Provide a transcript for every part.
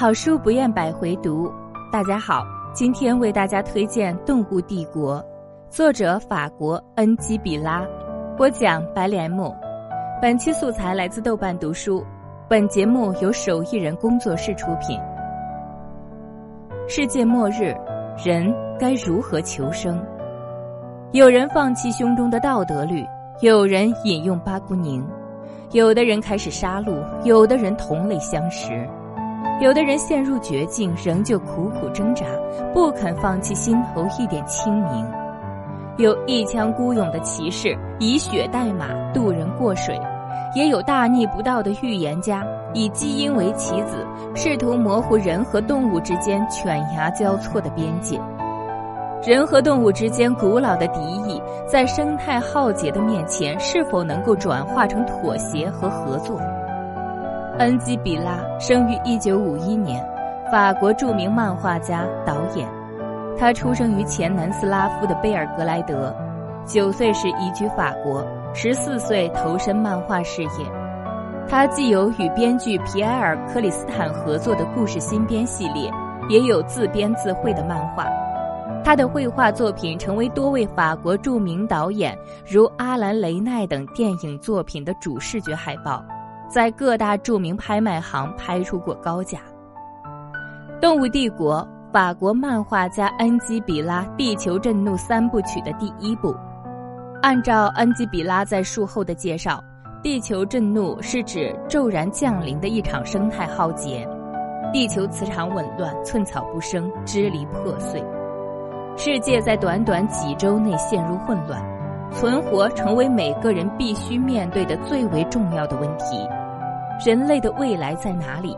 好书不厌百回读。大家好，今天为大家推荐《动物帝国》，作者法国恩基比拉，播讲白莲木。本期素材来自豆瓣读书。本节目由手艺人工作室出品。世界末日，人该如何求生？有人放弃胸中的道德律，有人饮用巴姑宁，有的人开始杀戮，有的人同类相食。有的人陷入绝境，仍旧苦苦挣扎，不肯放弃心头一点清明；有一腔孤勇的骑士，以血代马渡人过水；也有大逆不道的预言家，以基因为棋子，试图模糊人和动物之间犬牙交错的边界。人和动物之间古老的敌意，在生态浩劫的面前，是否能够转化成妥协和合作？恩基比拉生于一九五一年，法国著名漫画家、导演。他出生于前南斯拉夫的贝尔格莱德，九岁时移居法国，十四岁投身漫画事业。他既有与编剧皮埃尔·克里斯坦合作的故事新编系列，也有自编自绘的漫画。他的绘画作品成为多位法国著名导演如阿兰·雷奈等电影作品的主视觉海报。在各大著名拍卖行拍出过高价。《动物帝国》法国漫画家恩基比拉《地球震怒三部曲》的第一部。按照恩基比拉在术后的介绍，地球震怒是指骤然降临的一场生态浩劫，地球磁场紊乱，寸草不生，支离破碎，世界在短短几周内陷入混乱，存活成为每个人必须面对的最为重要的问题。人类的未来在哪里？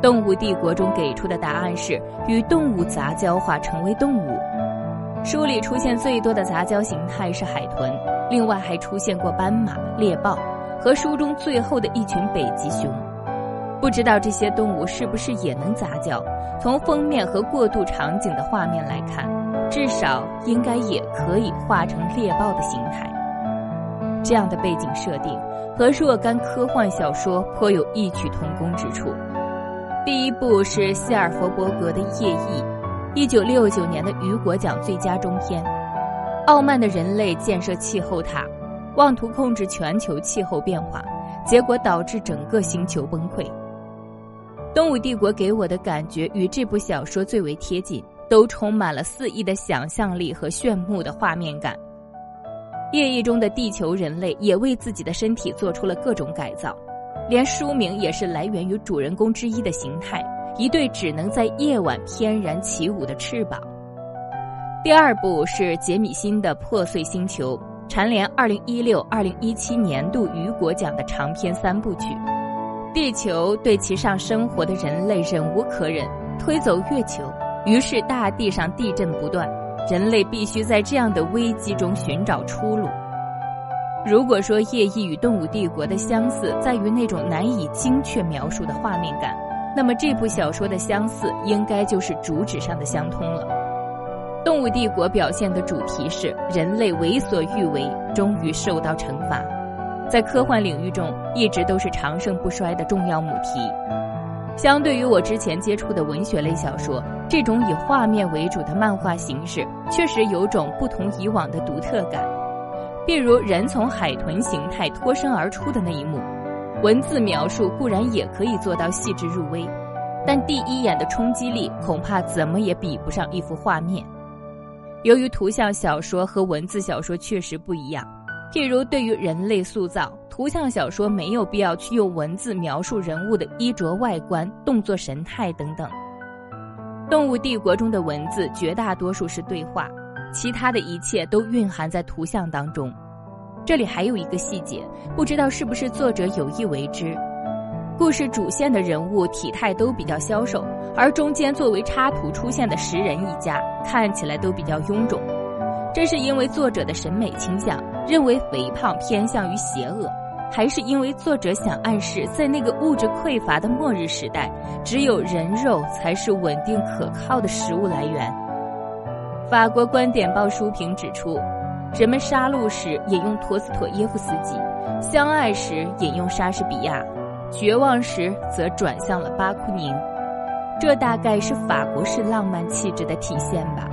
动物帝国中给出的答案是与动物杂交化成为动物。书里出现最多的杂交形态是海豚，另外还出现过斑马、猎豹和书中最后的一群北极熊。不知道这些动物是不是也能杂交？从封面和过渡场景的画面来看，至少应该也可以画成猎豹的形态。这样的背景设定和若干科幻小说颇有异曲同工之处。第一部是希尔弗伯格的《夜翼》，一九六九年的雨果奖最佳中篇。傲慢的人类建设气候塔，妄图控制全球气候变化，结果导致整个星球崩溃。《动物帝国》给我的感觉与这部小说最为贴近，都充满了肆意的想象力和炫目的画面感。夜翼中的地球人类也为自己的身体做出了各种改造，连书名也是来源于主人公之一的形态——一对只能在夜晚翩然起舞的翅膀。第二部是杰米辛的《破碎星球》，蝉联二零一六、二零一七年度雨果奖的长篇三部曲。地球对其上生活的人类忍无可忍，推走月球，于是大地上地震不断。人类必须在这样的危机中寻找出路。如果说《夜翼》与《动物帝国》的相似在于那种难以精确描述的画面感，那么这部小说的相似应该就是主旨上的相通了。《动物帝国》表现的主题是人类为所欲为，终于受到惩罚，在科幻领域中一直都是长盛不衰的重要母题。相对于我之前接触的文学类小说，这种以画面为主的漫画形式确实有种不同以往的独特感。譬如人从海豚形态脱身而出的那一幕，文字描述固然也可以做到细致入微，但第一眼的冲击力恐怕怎么也比不上一幅画面。由于图像小说和文字小说确实不一样。譬如，对于人类塑造，图像小说没有必要去用文字描述人物的衣着、外观、动作、神态等等。动物帝国中的文字绝大多数是对话，其他的一切都蕴含在图像当中。这里还有一个细节，不知道是不是作者有意为之：故事主线的人物体态都比较消瘦，而中间作为插图出现的食人一家看起来都比较臃肿。这是因为作者的审美倾向。认为肥胖偏向于邪恶，还是因为作者想暗示，在那个物质匮乏的末日时代，只有人肉才是稳定可靠的食物来源？法国观点报书评指出，人们杀戮时引用陀思妥耶夫斯基，相爱时引用莎士比亚，绝望时则转向了巴库宁。这大概是法国式浪漫气质的体现吧。